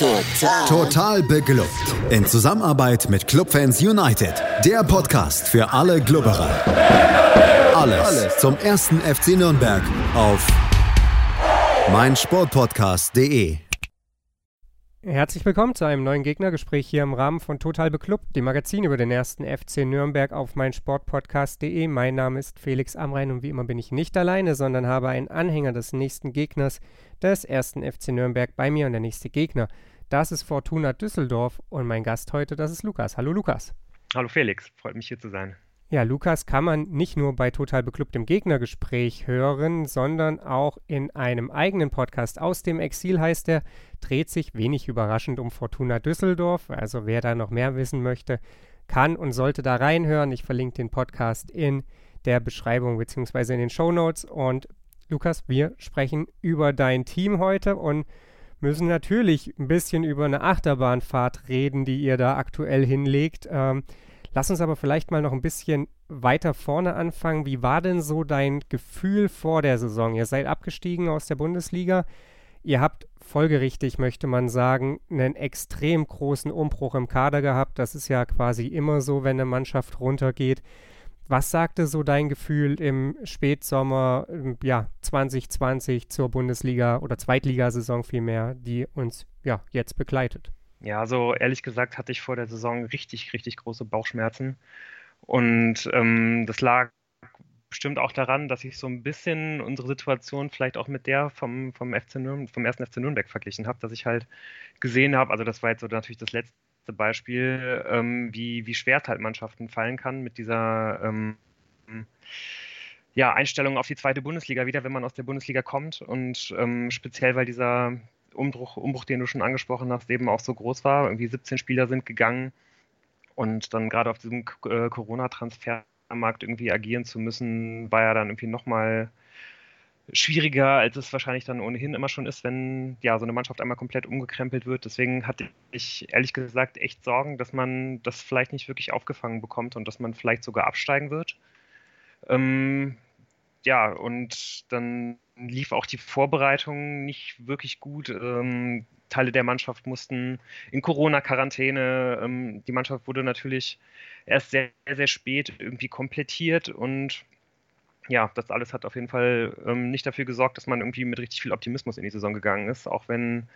Total. Total beglückt. In Zusammenarbeit mit Clubfans United. Der Podcast für alle Glubberer. Alles, Alles zum ersten FC Nürnberg auf meinsportpodcast.de. Herzlich willkommen zu einem neuen Gegnergespräch hier im Rahmen von Total Beklubbt, dem Magazin über den ersten FC Nürnberg auf meinsportpodcast.de. Mein Name ist Felix Amrein und wie immer bin ich nicht alleine, sondern habe einen Anhänger des nächsten Gegners des ersten FC Nürnberg bei mir und der nächste Gegner. Das ist Fortuna Düsseldorf und mein Gast heute, das ist Lukas. Hallo Lukas. Hallo Felix, freut mich hier zu sein. Ja, Lukas kann man nicht nur bei Total Beklubbt im Gegnergespräch hören, sondern auch in einem eigenen Podcast aus dem Exil heißt er, dreht sich wenig überraschend um Fortuna Düsseldorf. Also wer da noch mehr wissen möchte, kann und sollte da reinhören. Ich verlinke den Podcast in der Beschreibung bzw. in den Show Notes. Und Lukas, wir sprechen über dein Team heute und müssen natürlich ein bisschen über eine Achterbahnfahrt reden, die ihr da aktuell hinlegt. Ähm, Lass uns aber vielleicht mal noch ein bisschen weiter vorne anfangen. Wie war denn so dein Gefühl vor der Saison? Ihr seid abgestiegen aus der Bundesliga. Ihr habt folgerichtig, möchte man sagen, einen extrem großen Umbruch im Kader gehabt. Das ist ja quasi immer so, wenn eine Mannschaft runtergeht. Was sagte so dein Gefühl im Spätsommer ja, 2020 zur Bundesliga oder Zweitligasaison vielmehr, die uns ja jetzt begleitet? Ja, also ehrlich gesagt hatte ich vor der Saison richtig, richtig große Bauchschmerzen. Und ähm, das lag bestimmt auch daran, dass ich so ein bisschen unsere Situation vielleicht auch mit der vom, vom, FC Nürnberg, vom ersten FC Nürnberg verglichen habe, dass ich halt gesehen habe, also das war jetzt so natürlich das letzte Beispiel, ähm, wie, wie schwer halt Mannschaften fallen kann mit dieser ähm, ja, Einstellung auf die zweite Bundesliga wieder, wenn man aus der Bundesliga kommt und ähm, speziell, weil dieser Umbruch, Umbruch, den du schon angesprochen hast, eben auch so groß war. Irgendwie 17 Spieler sind gegangen und dann gerade auf diesem äh, Corona-Transfermarkt irgendwie agieren zu müssen, war ja dann irgendwie nochmal schwieriger, als es wahrscheinlich dann ohnehin immer schon ist, wenn ja so eine Mannschaft einmal komplett umgekrempelt wird. Deswegen hatte ich ehrlich gesagt echt Sorgen, dass man das vielleicht nicht wirklich aufgefangen bekommt und dass man vielleicht sogar absteigen wird. Ähm, ja, und dann lief auch die Vorbereitung nicht wirklich gut. Ähm, Teile der Mannschaft mussten in Corona-Quarantäne. Ähm, die Mannschaft wurde natürlich erst sehr, sehr spät irgendwie komplettiert und ja, das alles hat auf jeden Fall ähm, nicht dafür gesorgt, dass man irgendwie mit richtig viel Optimismus in die Saison gegangen ist, auch wenn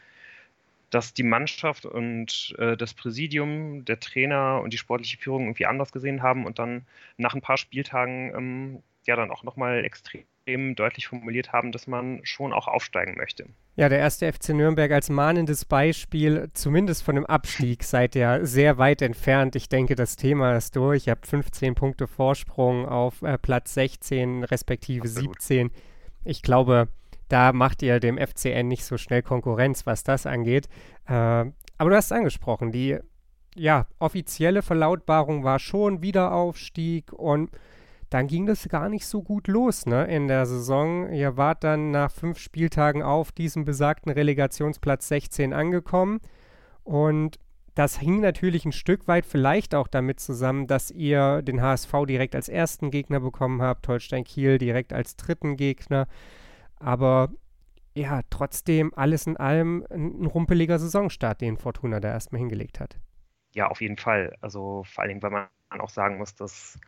das die Mannschaft und äh, das Präsidium, der Trainer und die sportliche Führung irgendwie anders gesehen haben und dann nach ein paar Spieltagen ähm, ja dann auch nochmal extrem deutlich formuliert haben, dass man schon auch aufsteigen möchte. Ja, der erste FC Nürnberg als mahnendes Beispiel, zumindest von dem Abstieg, seid ihr sehr weit entfernt. Ich denke, das Thema ist durch. Ihr habt 15 Punkte Vorsprung auf äh, Platz 16, respektive Absolut. 17. Ich glaube, da macht ihr dem FCN nicht so schnell Konkurrenz, was das angeht. Äh, aber du hast es angesprochen, die ja, offizielle Verlautbarung war schon Wiederaufstieg und dann ging das gar nicht so gut los ne, in der Saison. Ihr wart dann nach fünf Spieltagen auf diesem besagten Relegationsplatz 16 angekommen. Und das hing natürlich ein Stück weit vielleicht auch damit zusammen, dass ihr den HSV direkt als ersten Gegner bekommen habt, Holstein Kiel direkt als dritten Gegner. Aber ja, trotzdem alles in allem ein rumpeliger Saisonstart, den Fortuna da erstmal hingelegt hat. Ja, auf jeden Fall. Also vor allem, weil man auch sagen muss, dass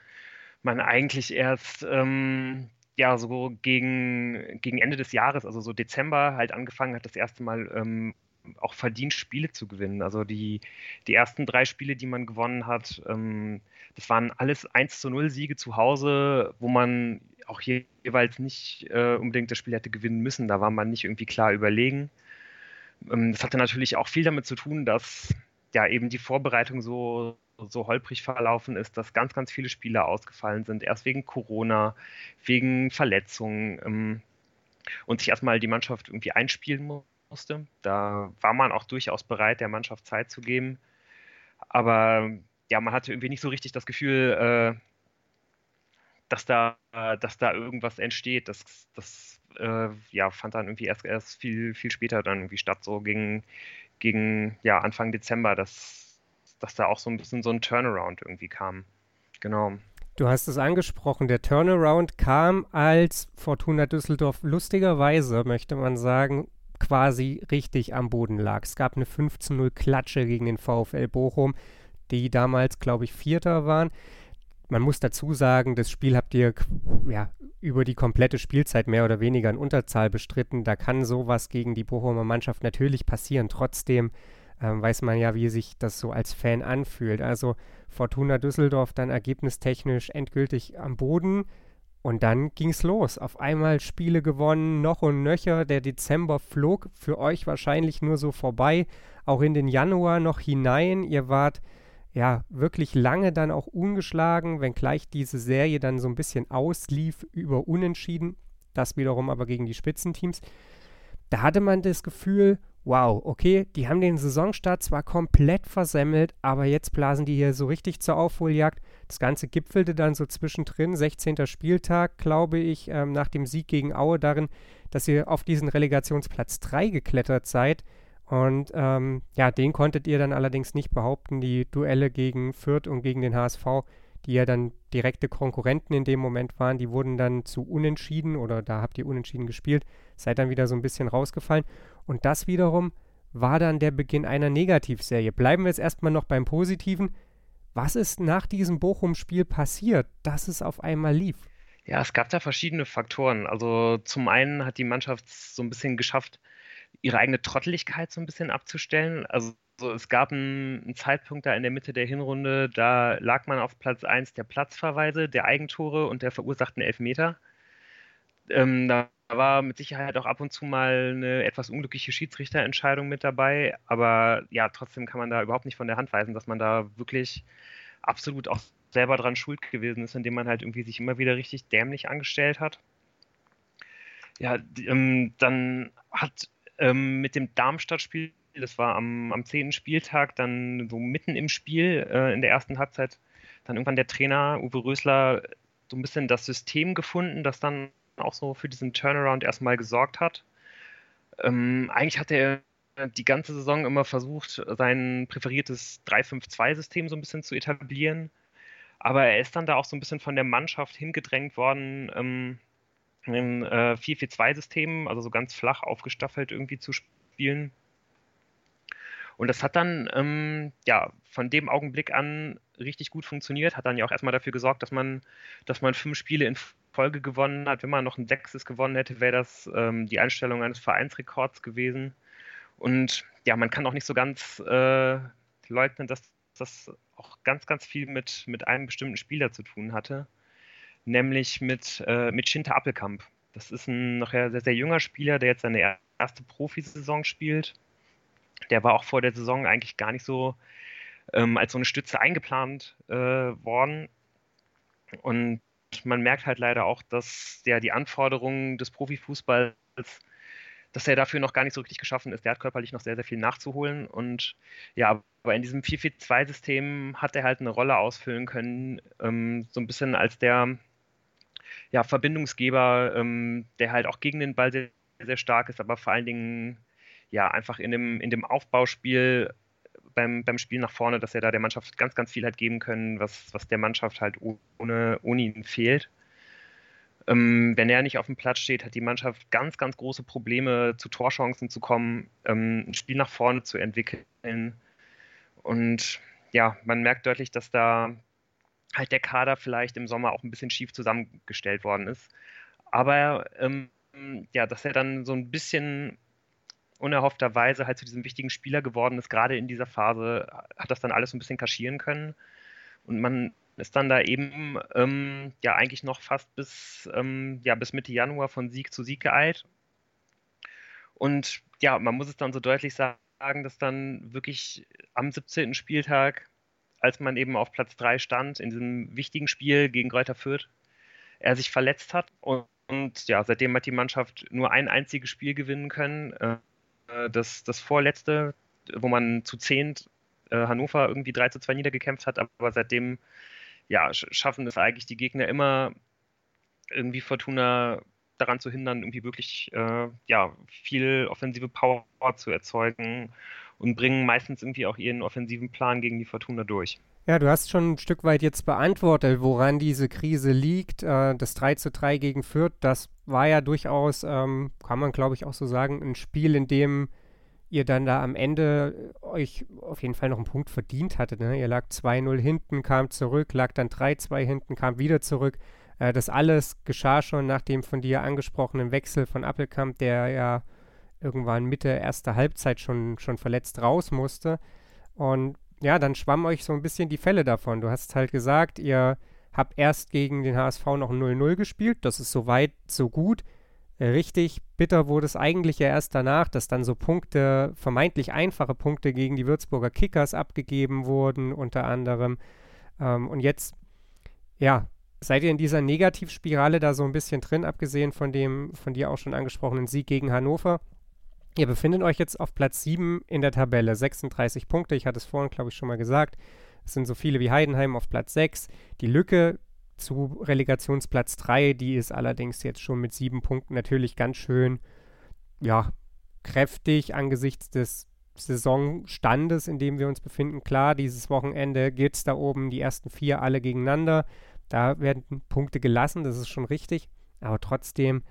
man eigentlich erst ähm, ja so gegen, gegen Ende des Jahres, also so Dezember, halt angefangen hat, das erste Mal ähm, auch verdient Spiele zu gewinnen. Also die, die ersten drei Spiele, die man gewonnen hat, ähm, das waren alles 1 zu 0 Siege zu Hause, wo man auch jeweils nicht äh, unbedingt das Spiel hätte gewinnen müssen. Da war man nicht irgendwie klar überlegen. Ähm, das hatte natürlich auch viel damit zu tun, dass ja eben die Vorbereitung so, so holprig verlaufen ist, dass ganz, ganz viele Spieler ausgefallen sind, erst wegen Corona, wegen Verletzungen ähm, und sich erstmal die Mannschaft irgendwie einspielen musste. Da war man auch durchaus bereit, der Mannschaft Zeit zu geben. Aber ja, man hatte irgendwie nicht so richtig das Gefühl, äh, dass da, dass da irgendwas entsteht. Das, das äh, ja, fand dann irgendwie erst, erst viel, viel später dann irgendwie statt, so gegen, gegen ja, Anfang Dezember, dass da auch so ein bisschen so ein Turnaround irgendwie kam. Genau. Du hast es angesprochen, der Turnaround kam, als Fortuna Düsseldorf lustigerweise, möchte man sagen, quasi richtig am Boden lag. Es gab eine 15-0 Klatsche gegen den VfL Bochum, die damals, glaube ich, Vierter waren. Man muss dazu sagen, das Spiel habt ihr ja, über die komplette Spielzeit mehr oder weniger in Unterzahl bestritten. Da kann sowas gegen die Bochumer Mannschaft natürlich passieren. Trotzdem ähm, weiß man ja, wie sich das so als Fan anfühlt. Also Fortuna Düsseldorf dann ergebnistechnisch endgültig am Boden. Und dann ging es los. Auf einmal Spiele gewonnen, noch und nöcher. Der Dezember flog für euch wahrscheinlich nur so vorbei. Auch in den Januar noch hinein. Ihr wart ja wirklich lange dann auch ungeschlagen, wenngleich diese Serie dann so ein bisschen auslief über Unentschieden. Das wiederum aber gegen die Spitzenteams. Da hatte man das Gefühl, wow, okay, die haben den Saisonstart zwar komplett versemmelt, aber jetzt blasen die hier so richtig zur Aufholjagd. Das Ganze gipfelte dann so zwischendrin, 16. Spieltag, glaube ich, ähm, nach dem Sieg gegen Aue darin, dass ihr auf diesen Relegationsplatz 3 geklettert seid. Und ähm, ja, den konntet ihr dann allerdings nicht behaupten. Die Duelle gegen Fürth und gegen den HSV, die ja dann direkte Konkurrenten in dem Moment waren, die wurden dann zu Unentschieden oder da habt ihr Unentschieden gespielt, seid dann wieder so ein bisschen rausgefallen. Und das wiederum war dann der Beginn einer Negativserie. Bleiben wir jetzt erstmal noch beim Positiven. Was ist nach diesem Bochum-Spiel passiert, dass es auf einmal lief? Ja, es gab da verschiedene Faktoren. Also zum einen hat die Mannschaft so ein bisschen geschafft, ihre eigene Trotteligkeit so ein bisschen abzustellen. Also es gab einen, einen, Zeitpunkt da in der Mitte der Hinrunde, da lag man auf Platz 1 der Platzverweise, der Eigentore und der verursachten Elfmeter. Ähm, da war mit Sicherheit auch ab und zu mal eine etwas unglückliche Schiedsrichterentscheidung mit dabei, aber ja, trotzdem kann man da überhaupt nicht von der Hand weisen, dass man da wirklich absolut auch selber dran schuld gewesen ist, indem man halt irgendwie sich immer wieder richtig dämlich angestellt hat. Ja, ähm, dann hat ähm, mit dem Darmstadt-Spiel, das war am, am 10. Spieltag, dann so mitten im Spiel äh, in der ersten Halbzeit, dann irgendwann der Trainer Uwe Rösler so ein bisschen das System gefunden, das dann auch so für diesen Turnaround erstmal gesorgt hat. Ähm, eigentlich hat er die ganze Saison immer versucht, sein präferiertes 3-5-2-System so ein bisschen zu etablieren. Aber er ist dann da auch so ein bisschen von der Mannschaft hingedrängt worden, ähm, ein äh, 4-4-2-System, also so ganz flach aufgestaffelt irgendwie zu spielen. Und das hat dann ähm, ja von dem Augenblick an richtig gut funktioniert, hat dann ja auch erstmal dafür gesorgt, dass man, dass man fünf Spiele in Folge gewonnen hat. Wenn man noch ein sechstes gewonnen hätte, wäre das ähm, die Einstellung eines Vereinsrekords gewesen. Und ja, man kann auch nicht so ganz äh, leugnen, dass das auch ganz, ganz viel mit, mit einem bestimmten Spieler zu tun hatte, nämlich mit, äh, mit Schinter Appelkamp. Das ist ein nachher sehr, sehr junger Spieler, der jetzt seine erste Profisaison spielt. Der war auch vor der Saison eigentlich gar nicht so ähm, als so eine Stütze eingeplant äh, worden. Und man merkt halt leider auch, dass der die Anforderungen des Profifußballs, dass er dafür noch gar nicht so richtig geschaffen ist. Der hat körperlich noch sehr, sehr viel nachzuholen. Und ja, aber in diesem 4-4-2-System hat er halt eine Rolle ausfüllen können, ähm, so ein bisschen als der ja, Verbindungsgeber, ähm, der halt auch gegen den Ball sehr, sehr stark ist, aber vor allen Dingen ja einfach in dem, in dem Aufbauspiel beim, beim Spiel nach vorne, dass er da der Mannschaft ganz, ganz viel hat geben können, was, was der Mannschaft halt ohne, ohne ihn fehlt. Ähm, wenn er nicht auf dem Platz steht, hat die Mannschaft ganz, ganz große Probleme, zu Torchancen zu kommen, ähm, ein Spiel nach vorne zu entwickeln. Und ja, man merkt deutlich, dass da halt der Kader vielleicht im Sommer auch ein bisschen schief zusammengestellt worden ist. Aber ähm, ja, dass er dann so ein bisschen unerhoffterweise halt zu diesem wichtigen Spieler geworden ist, gerade in dieser Phase, hat das dann alles ein bisschen kaschieren können. Und man ist dann da eben ähm, ja eigentlich noch fast bis, ähm, ja, bis Mitte Januar von Sieg zu Sieg geeilt. Und ja, man muss es dann so deutlich sagen, dass dann wirklich am 17. Spieltag, als man eben auf Platz 3 stand, in diesem wichtigen Spiel gegen Greuther Fürth, er sich verletzt hat. Und, und ja, seitdem hat die Mannschaft nur ein einziges Spiel gewinnen können. Äh, das, das vorletzte, wo man zu zehnt äh, Hannover irgendwie 3 zu 2 niedergekämpft hat, aber seitdem ja, schaffen es eigentlich die Gegner immer irgendwie Fortuna daran zu hindern, irgendwie wirklich äh, ja, viel offensive Power zu erzeugen. und bringen meistens irgendwie auch ihren offensiven Plan gegen die Fortuna durch. Ja, du hast schon ein Stück weit jetzt beantwortet, woran diese Krise liegt. Äh, das 3 zu 3 gegen Fürth, das war ja durchaus, ähm, kann man glaube ich auch so sagen, ein Spiel, in dem ihr dann da am Ende euch auf jeden Fall noch einen Punkt verdient hattet. Ne? Ihr lag 2-0 hinten, kam zurück, lag dann 3-2 hinten, kam wieder zurück. Äh, das alles geschah schon nach dem von dir angesprochenen Wechsel von Appelkamp, der ja irgendwann Mitte erster Halbzeit schon, schon verletzt raus musste. Und ja, dann schwamm euch so ein bisschen die Fälle davon. Du hast halt gesagt, ihr habt erst gegen den HSV noch 0-0 gespielt. Das ist soweit so gut. Äh, richtig bitter wurde es eigentlich ja erst danach, dass dann so Punkte, vermeintlich einfache Punkte gegen die Würzburger Kickers abgegeben wurden, unter anderem. Ähm, und jetzt, ja, seid ihr in dieser Negativspirale da so ein bisschen drin, abgesehen von dem von dir auch schon angesprochenen Sieg gegen Hannover? Ihr befindet euch jetzt auf Platz 7 in der Tabelle, 36 Punkte. Ich hatte es vorhin, glaube ich, schon mal gesagt. Es sind so viele wie Heidenheim auf Platz 6. Die Lücke zu Relegationsplatz 3, die ist allerdings jetzt schon mit sieben Punkten natürlich ganz schön, ja, kräftig angesichts des Saisonstandes, in dem wir uns befinden. Klar, dieses Wochenende geht es da oben, die ersten vier alle gegeneinander. Da werden Punkte gelassen, das ist schon richtig. Aber trotzdem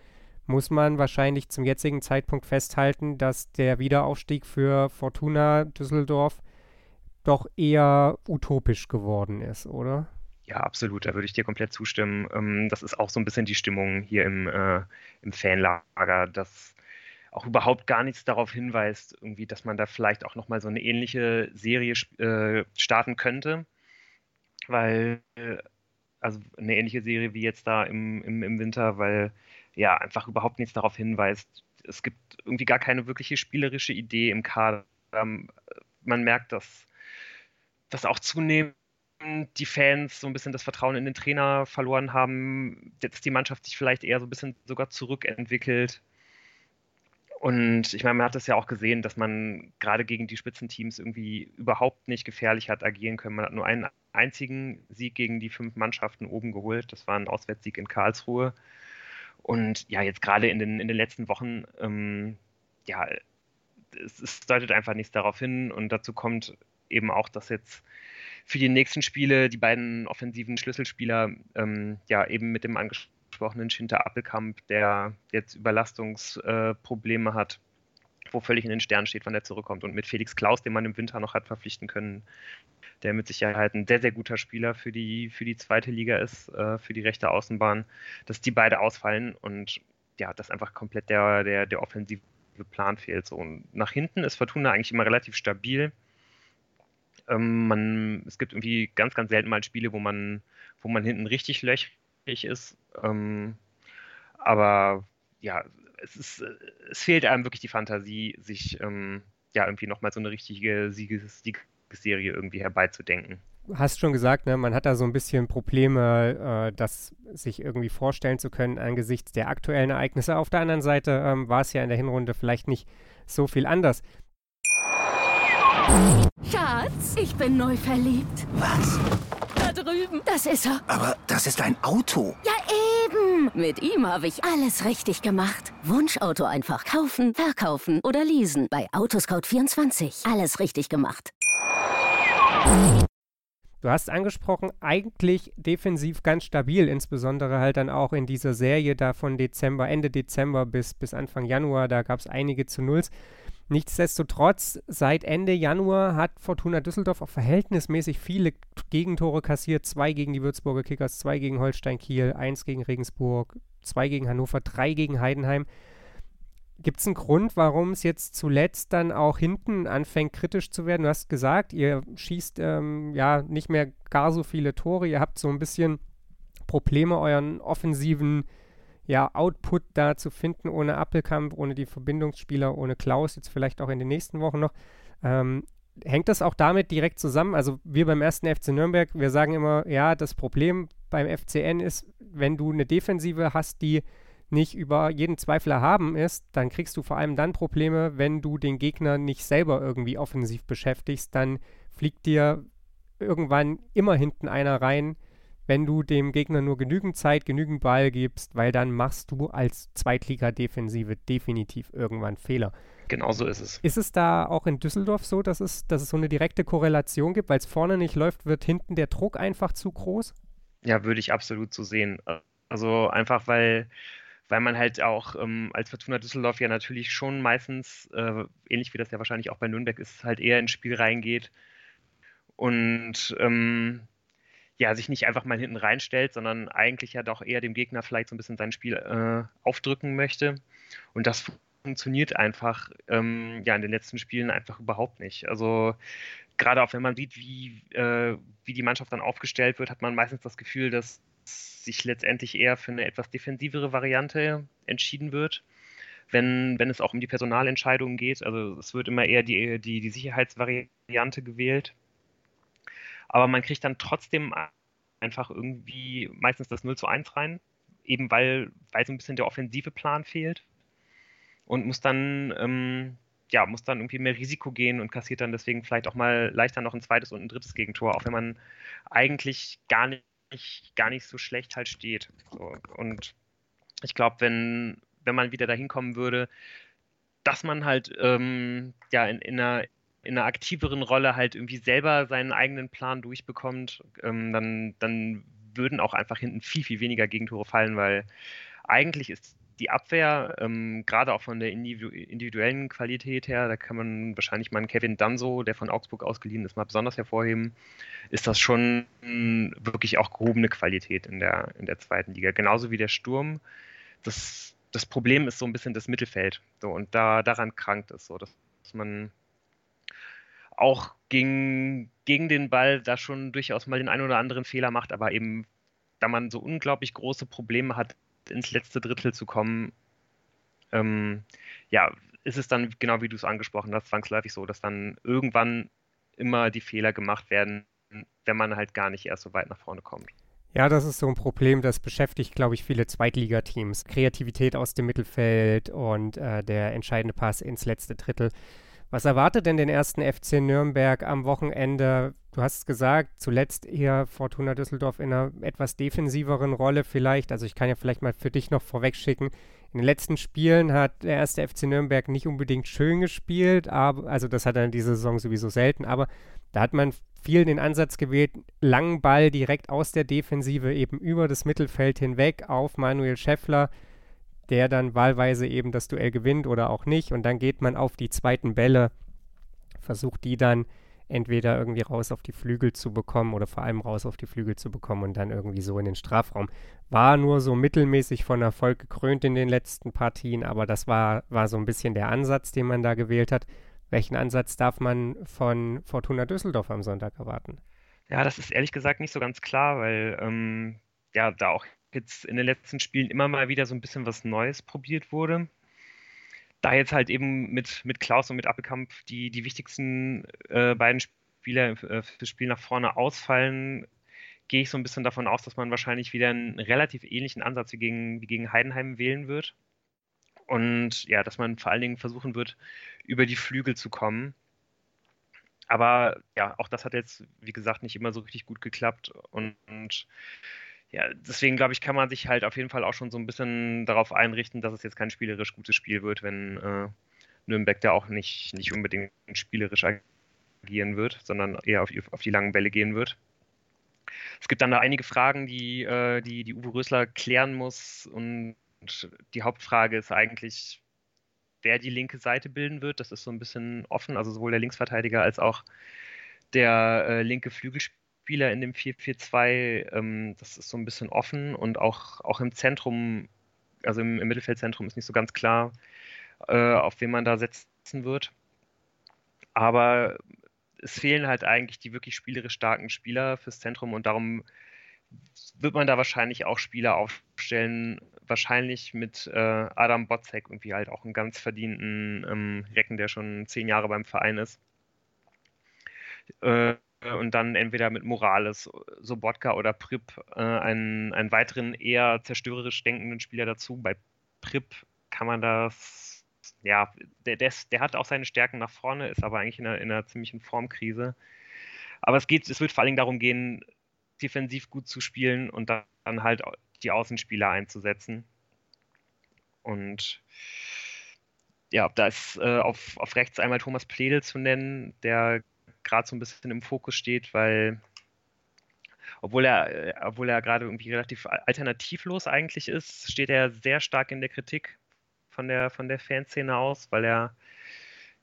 muss man wahrscheinlich zum jetzigen Zeitpunkt festhalten, dass der Wiederaufstieg für Fortuna Düsseldorf doch eher utopisch geworden ist, oder? Ja, absolut, da würde ich dir komplett zustimmen. Ähm, das ist auch so ein bisschen die Stimmung hier im, äh, im Fanlager, dass auch überhaupt gar nichts darauf hinweist, irgendwie, dass man da vielleicht auch nochmal so eine ähnliche Serie äh, starten könnte. Weil, äh, also eine ähnliche Serie wie jetzt da im, im, im Winter, weil ja einfach überhaupt nichts darauf hinweist. Es gibt irgendwie gar keine wirkliche spielerische Idee im Kader. Ähm, man merkt, dass das auch zunehmend die Fans so ein bisschen das Vertrauen in den Trainer verloren haben, dass die Mannschaft sich vielleicht eher so ein bisschen sogar zurückentwickelt. Und ich meine, man hat es ja auch gesehen, dass man gerade gegen die Spitzenteams irgendwie überhaupt nicht gefährlich hat agieren können. Man hat nur einen einzigen Sieg gegen die fünf Mannschaften oben geholt. Das war ein Auswärtssieg in Karlsruhe. Und ja, jetzt gerade in den, in den letzten Wochen, ähm, ja, es, es deutet einfach nichts darauf hin. Und dazu kommt eben auch, dass jetzt für die nächsten Spiele die beiden offensiven Schlüsselspieler ähm, ja eben mit dem angesprochenen Schinter Appelkamp, der jetzt Überlastungsprobleme äh, hat, wo völlig in den Sternen steht, wann er zurückkommt. Und mit Felix Klaus, den man im Winter noch hat verpflichten können, der mit Sicherheit ein sehr, sehr guter Spieler für die, für die zweite Liga ist, äh, für die rechte Außenbahn, dass die beide ausfallen und ja, dass einfach komplett der, der, der offensive Plan fehlt. So. Und nach hinten ist Fortuna eigentlich immer relativ stabil. Ähm, man, es gibt irgendwie ganz, ganz selten mal Spiele, wo man, wo man hinten richtig löchrig ist. Ähm, aber ja, es, ist, es fehlt einem wirklich die Fantasie, sich ähm, ja irgendwie nochmal so eine richtige Sieges Siegesserie irgendwie herbeizudenken. Hast schon gesagt, ne, man hat da so ein bisschen Probleme, äh, das sich irgendwie vorstellen zu können angesichts der aktuellen Ereignisse. Auf der anderen Seite ähm, war es ja in der Hinrunde vielleicht nicht so viel anders. Schatz, ich bin neu verliebt. Was? Da drüben. Das ist er. Aber das ist ein Auto. Ja, eben. Mit ihm habe ich alles richtig gemacht. Wunschauto einfach kaufen, verkaufen oder leasen. Bei Autoscout24. Alles richtig gemacht. Du hast angesprochen, eigentlich defensiv ganz stabil, insbesondere halt dann auch in dieser Serie da von Dezember, Ende Dezember bis, bis Anfang Januar, da gab es einige zu Nulls. Nichtsdestotrotz, seit Ende Januar hat Fortuna Düsseldorf auch verhältnismäßig viele Gegentore kassiert. Zwei gegen die Würzburger Kickers, zwei gegen Holstein Kiel, eins gegen Regensburg, zwei gegen Hannover, drei gegen Heidenheim. Gibt es einen Grund, warum es jetzt zuletzt dann auch hinten anfängt kritisch zu werden? Du hast gesagt, ihr schießt ähm, ja nicht mehr gar so viele Tore. Ihr habt so ein bisschen Probleme, euren offensiven ja, Output da zu finden, ohne Appelkamp, ohne die Verbindungsspieler, ohne Klaus, jetzt vielleicht auch in den nächsten Wochen noch. Ähm, hängt das auch damit direkt zusammen? Also wir beim ersten FC Nürnberg, wir sagen immer, ja, das Problem beim FCN ist, wenn du eine Defensive hast, die nicht über jeden Zweifel erhaben ist, dann kriegst du vor allem dann Probleme, wenn du den Gegner nicht selber irgendwie offensiv beschäftigst, dann fliegt dir irgendwann immer hinten einer rein, wenn du dem Gegner nur genügend Zeit, genügend Ball gibst, weil dann machst du als Zweitliga-Defensive definitiv irgendwann Fehler. Genau so ist es. Ist es da auch in Düsseldorf so, dass es, dass es so eine direkte Korrelation gibt, weil es vorne nicht läuft, wird hinten der Druck einfach zu groß? Ja, würde ich absolut so sehen. Also einfach, weil, weil man halt auch ähm, als Fortuna Düsseldorf ja natürlich schon meistens, äh, ähnlich wie das ja wahrscheinlich auch bei Nürnberg ist, halt eher ins Spiel reingeht und ähm, ja, sich nicht einfach mal hinten reinstellt, sondern eigentlich ja doch eher dem Gegner vielleicht so ein bisschen sein Spiel äh, aufdrücken möchte. Und das funktioniert einfach ähm, ja in den letzten Spielen einfach überhaupt nicht. Also gerade auch wenn man sieht, wie, äh, wie die Mannschaft dann aufgestellt wird, hat man meistens das Gefühl, dass sich letztendlich eher für eine etwas defensivere Variante entschieden wird. Wenn, wenn es auch um die Personalentscheidungen geht. Also es wird immer eher die, die, die Sicherheitsvariante gewählt. Aber man kriegt dann trotzdem einfach irgendwie meistens das 0 zu 1 rein, eben weil, weil so ein bisschen der offensive Plan fehlt und muss dann, ähm, ja, muss dann irgendwie mehr Risiko gehen und kassiert dann deswegen vielleicht auch mal leichter noch ein zweites und ein drittes Gegentor, auch wenn man eigentlich gar nicht, gar nicht so schlecht halt steht. So, und ich glaube, wenn, wenn man wieder dahin kommen würde, dass man halt ähm, ja in, in, einer, in einer aktiveren Rolle halt irgendwie selber seinen eigenen Plan durchbekommt, ähm, dann, dann würden auch einfach hinten viel, viel weniger Gegentore fallen, weil eigentlich ist die Abwehr, ähm, gerade auch von der individuellen Qualität her, da kann man wahrscheinlich mal einen Kevin Danso, der von Augsburg ausgeliehen ist, mal besonders hervorheben, ist das schon wirklich auch gehobene Qualität in der, in der zweiten Liga. Genauso wie der Sturm. Das, das Problem ist so ein bisschen das Mittelfeld. So, und da, daran krankt es so, dass, dass man auch gegen, gegen den Ball da schon durchaus mal den einen oder anderen Fehler macht, aber eben, da man so unglaublich große Probleme hat, ins letzte Drittel zu kommen, ähm, ja, ist es dann genau wie du es angesprochen hast, zwangsläufig so, dass dann irgendwann immer die Fehler gemacht werden, wenn man halt gar nicht erst so weit nach vorne kommt. Ja, das ist so ein Problem, das beschäftigt, glaube ich, viele Zweitligateams. Kreativität aus dem Mittelfeld und äh, der entscheidende Pass ins letzte Drittel. Was erwartet denn den ersten FC Nürnberg am Wochenende? Du hast es gesagt, zuletzt eher Fortuna Düsseldorf in einer etwas defensiveren Rolle vielleicht. Also ich kann ja vielleicht mal für dich noch vorweg schicken. In den letzten Spielen hat der erste FC Nürnberg nicht unbedingt schön gespielt, aber, also das hat er in dieser Saison sowieso selten, aber da hat man viel den Ansatz gewählt, langen Ball direkt aus der Defensive eben über das Mittelfeld hinweg auf Manuel Schäffler der dann wahlweise eben das Duell gewinnt oder auch nicht. Und dann geht man auf die zweiten Bälle, versucht die dann entweder irgendwie raus auf die Flügel zu bekommen oder vor allem raus auf die Flügel zu bekommen und dann irgendwie so in den Strafraum. War nur so mittelmäßig von Erfolg gekrönt in den letzten Partien, aber das war, war so ein bisschen der Ansatz, den man da gewählt hat. Welchen Ansatz darf man von Fortuna Düsseldorf am Sonntag erwarten? Ja, das ist ehrlich gesagt nicht so ganz klar, weil ähm, ja da auch jetzt in den letzten Spielen immer mal wieder so ein bisschen was Neues probiert wurde. Da jetzt halt eben mit, mit Klaus und mit Appelkamp die, die wichtigsten äh, beiden Spieler äh, fürs Spiel nach vorne ausfallen, gehe ich so ein bisschen davon aus, dass man wahrscheinlich wieder einen relativ ähnlichen Ansatz wie gegen, wie gegen Heidenheim wählen wird. Und ja, dass man vor allen Dingen versuchen wird, über die Flügel zu kommen. Aber ja, auch das hat jetzt, wie gesagt, nicht immer so richtig gut geklappt. Und, und ja, deswegen glaube ich, kann man sich halt auf jeden Fall auch schon so ein bisschen darauf einrichten, dass es jetzt kein spielerisch gutes Spiel wird, wenn äh, Nürnberg da auch nicht, nicht unbedingt spielerisch agieren wird, sondern eher auf, auf die langen Bälle gehen wird. Es gibt dann da einige Fragen, die, äh, die, die Uwe Rösler klären muss. Und die Hauptfrage ist eigentlich, wer die linke Seite bilden wird. Das ist so ein bisschen offen, also sowohl der Linksverteidiger als auch der äh, linke Flügelspieler Spieler in dem 4-4-2, ähm, das ist so ein bisschen offen und auch, auch im Zentrum, also im, im Mittelfeldzentrum ist nicht so ganz klar, äh, auf wen man da setzen wird. Aber es fehlen halt eigentlich die wirklich spielerisch starken Spieler fürs Zentrum und darum wird man da wahrscheinlich auch Spieler aufstellen, wahrscheinlich mit äh, Adam Botzek, irgendwie halt auch einen ganz verdienten ähm, Recken, der schon zehn Jahre beim Verein ist. Äh, und dann entweder mit Morales, Sobotka oder Prip äh, einen, einen weiteren eher zerstörerisch denkenden Spieler dazu. Bei Prip kann man das, ja, der, der, der, hat auch seine Stärken nach vorne, ist aber eigentlich in einer, in einer ziemlichen Formkrise. Aber es geht, es wird vor Dingen darum gehen, defensiv gut zu spielen und dann halt die Außenspieler einzusetzen. Und ja, da ist äh, auf, auf rechts einmal Thomas Pledel zu nennen, der gerade so ein bisschen im Fokus steht, weil obwohl er, äh, obwohl er gerade irgendwie relativ alternativlos eigentlich ist, steht er sehr stark in der Kritik von der, von der Fanszene aus, weil er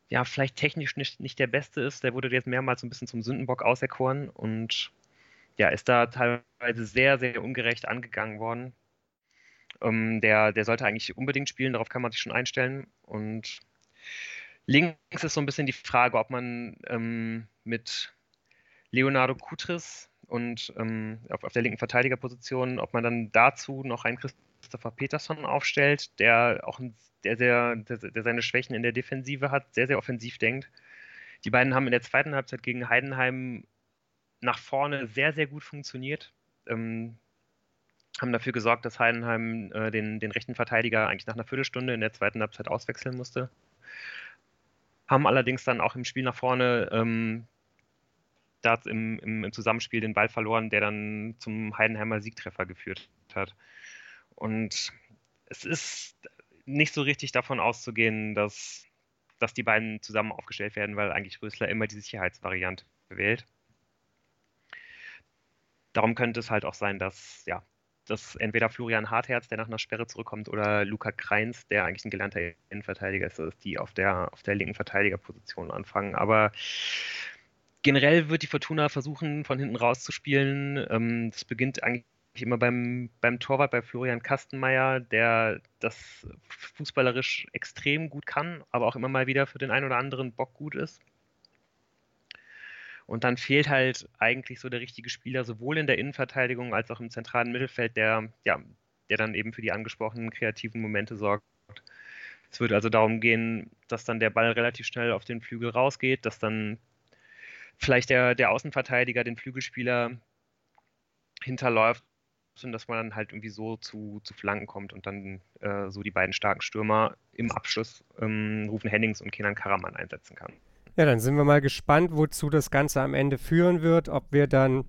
ja vielleicht technisch nicht, nicht der Beste ist. Der wurde jetzt mehrmals so ein bisschen zum Sündenbock auserkoren und ja, ist da teilweise sehr, sehr ungerecht angegangen worden. Ähm, der, der sollte eigentlich unbedingt spielen, darauf kann man sich schon einstellen. Und links ist so ein bisschen die Frage, ob man ähm, mit Leonardo Kutris und ähm, auf, auf, der linken Verteidigerposition, ob man dann dazu noch einen Christopher Peterson aufstellt, der auch der, sehr, der, der seine Schwächen in der Defensive hat, sehr, sehr offensiv denkt. Die beiden haben in der zweiten Halbzeit gegen Heidenheim nach vorne sehr, sehr gut funktioniert. Ähm, haben dafür gesorgt, dass Heidenheim äh, den, den rechten Verteidiger eigentlich nach einer Viertelstunde in der zweiten Halbzeit auswechseln musste. Haben allerdings dann auch im Spiel nach vorne ähm, da im, im, im, Zusammenspiel den Ball verloren, der dann zum Heidenheimer Siegtreffer geführt hat. Und es ist nicht so richtig davon auszugehen, dass, dass die beiden zusammen aufgestellt werden, weil eigentlich Rösler immer die Sicherheitsvariante wählt. Darum könnte es halt auch sein, dass ja, dass entweder Florian Hartherz, der nach einer Sperre zurückkommt, oder Luca Kreins, der eigentlich ein gelernter Innenverteidiger ist, dass die auf der, auf der linken Verteidigerposition anfangen. Aber generell wird die Fortuna versuchen, von hinten rauszuspielen. Ähm, das beginnt eigentlich immer beim, beim Torwart, bei Florian Kastenmeier, der das fußballerisch extrem gut kann, aber auch immer mal wieder für den einen oder anderen Bock gut ist. Und dann fehlt halt eigentlich so der richtige Spieler, sowohl in der Innenverteidigung als auch im zentralen Mittelfeld, der, ja, der dann eben für die angesprochenen kreativen Momente sorgt. Es wird also darum gehen, dass dann der Ball relativ schnell auf den Flügel rausgeht, dass dann vielleicht der, der Außenverteidiger den Flügelspieler hinterläuft und dass man dann halt irgendwie so zu, zu Flanken kommt und dann äh, so die beiden starken Stürmer im Abschluss ähm, Rufen Hennings und Kenan Karaman einsetzen kann. Ja, dann sind wir mal gespannt, wozu das Ganze am Ende führen wird, ob wir dann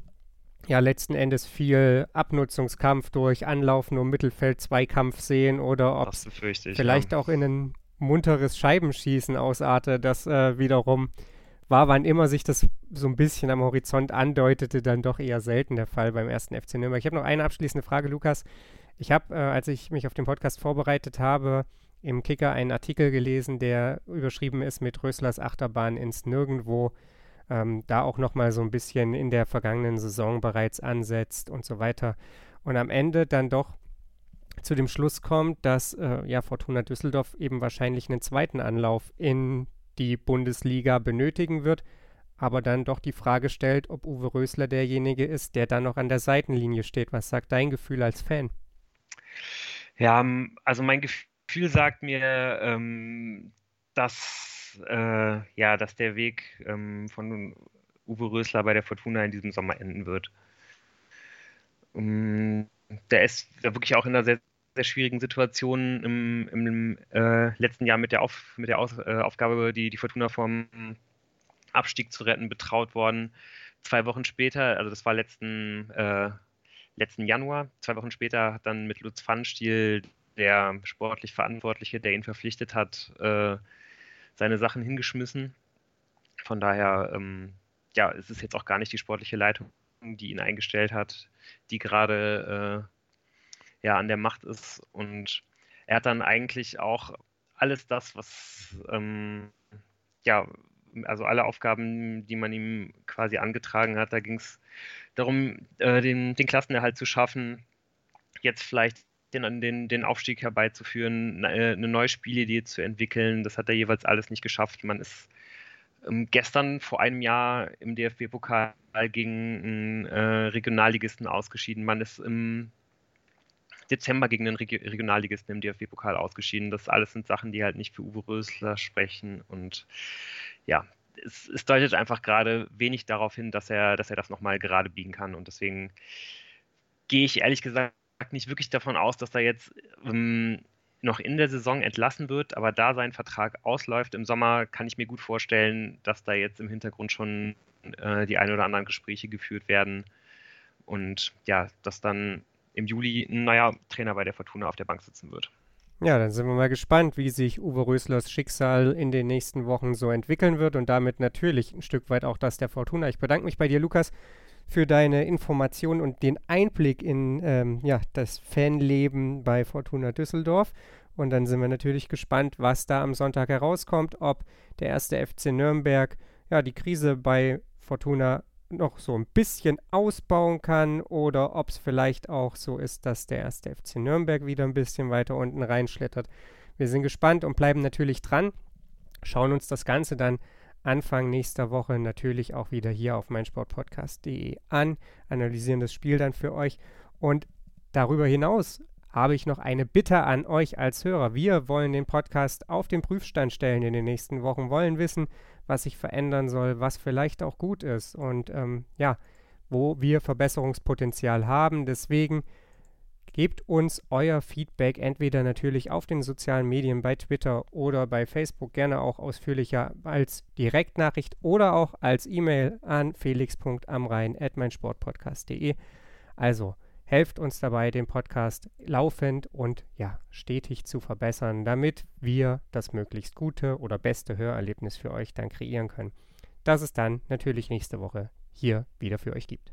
ja letzten Endes viel Abnutzungskampf durch Anlaufen um Mittelfeld Zweikampf sehen oder ob es vielleicht ja. auch in ein munteres Scheibenschießen ausartet, das äh, wiederum war, wann immer sich das so ein bisschen am Horizont andeutete, dann doch eher selten der Fall beim ersten FC Nürnberg. Ich habe noch eine abschließende Frage, Lukas. Ich habe, äh, als ich mich auf den Podcast vorbereitet habe, im Kicker einen Artikel gelesen, der überschrieben ist mit Röslers Achterbahn ins Nirgendwo. Ähm, da auch nochmal so ein bisschen in der vergangenen Saison bereits ansetzt und so weiter. Und am Ende dann doch zu dem Schluss kommt, dass äh, ja Fortuna Düsseldorf eben wahrscheinlich einen zweiten Anlauf in die Bundesliga benötigen wird, aber dann doch die Frage stellt, ob Uwe Rösler derjenige ist, der dann noch an der Seitenlinie steht. Was sagt dein Gefühl als Fan? Ja, also mein Gefühl Gefühl sagt mir, ähm, dass, äh, ja, dass der Weg ähm, von Uwe Rösler bei der Fortuna in diesem Sommer enden wird. Um, ähm, der ist wirklich auch in einer sehr, sehr schwierigen Situation im, im äh, letzten Jahr mit der, Auf, mit der Aus, äh, Aufgabe, die, die Fortuna vom Abstieg zu retten, betraut worden. Zwei Wochen später, also das war letzten, äh, letzten Januar, zwei Wochen später hat dann mit Lutz Pfannstiel der sportlich Verantwortliche, der ihn verpflichtet hat, äh, seine Sachen hingeschmissen. Von daher, ähm, ja, es ist jetzt auch gar nicht die sportliche Leitung, die ihn eingestellt hat, die gerade äh, ja an der Macht ist. Und er hat dann eigentlich auch alles das, was ähm, ja, also alle Aufgaben, die man ihm quasi angetragen hat, da ging es darum, äh, den, den Klassenerhalt zu schaffen, jetzt vielleicht den, den, den Aufstieg herbeizuführen, eine, eine neue Spielidee zu entwickeln. Das hat er jeweils alles nicht geschafft. Man ist ähm, gestern vor einem Jahr im DFB-Pokal gegen einen äh, Regionalligisten ausgeschieden. Man ist im Dezember gegen den Reg Regionalligisten im DFB-Pokal ausgeschieden. Das alles sind Sachen, die halt nicht für Uwe Rösler sprechen. Und ja, es, es deutet einfach gerade wenig darauf hin, dass er, dass er das nochmal gerade biegen kann. Und deswegen gehe ich ehrlich gesagt nicht wirklich davon aus, dass er jetzt ähm, noch in der Saison entlassen wird, aber da sein Vertrag ausläuft im Sommer, kann ich mir gut vorstellen, dass da jetzt im Hintergrund schon äh, die ein oder anderen Gespräche geführt werden, und ja, dass dann im Juli ein neuer Trainer bei der Fortuna auf der Bank sitzen wird. Ja, dann sind wir mal gespannt, wie sich Uwe Röslers Schicksal in den nächsten Wochen so entwickeln wird und damit natürlich ein Stück weit auch das der Fortuna. Ich bedanke mich bei dir, Lukas, für deine Informationen und den Einblick in ähm, ja, das Fanleben bei Fortuna Düsseldorf. Und dann sind wir natürlich gespannt, was da am Sonntag herauskommt, ob der erste FC Nürnberg ja die Krise bei Fortuna noch so ein bisschen ausbauen kann oder ob es vielleicht auch so ist, dass der erste FC Nürnberg wieder ein bisschen weiter unten reinschlittert. Wir sind gespannt und bleiben natürlich dran. Schauen uns das Ganze dann Anfang nächster Woche natürlich auch wieder hier auf meinsportpodcast.de an, analysieren das Spiel dann für euch und darüber hinaus habe ich noch eine Bitte an euch als Hörer. Wir wollen den Podcast auf den Prüfstand stellen in den nächsten Wochen, wollen wissen, was sich verändern soll, was vielleicht auch gut ist und ähm, ja, wo wir Verbesserungspotenzial haben. Deswegen gebt uns euer Feedback entweder natürlich auf den sozialen Medien bei Twitter oder bei Facebook gerne auch ausführlicher als Direktnachricht oder auch als E-Mail an felix.amrein@meinsportpodcast.de. Also helft uns dabei, den Podcast laufend und ja, stetig zu verbessern, damit wir das möglichst gute oder beste Hörerlebnis für euch dann kreieren können. Das es dann natürlich nächste Woche hier wieder für euch gibt.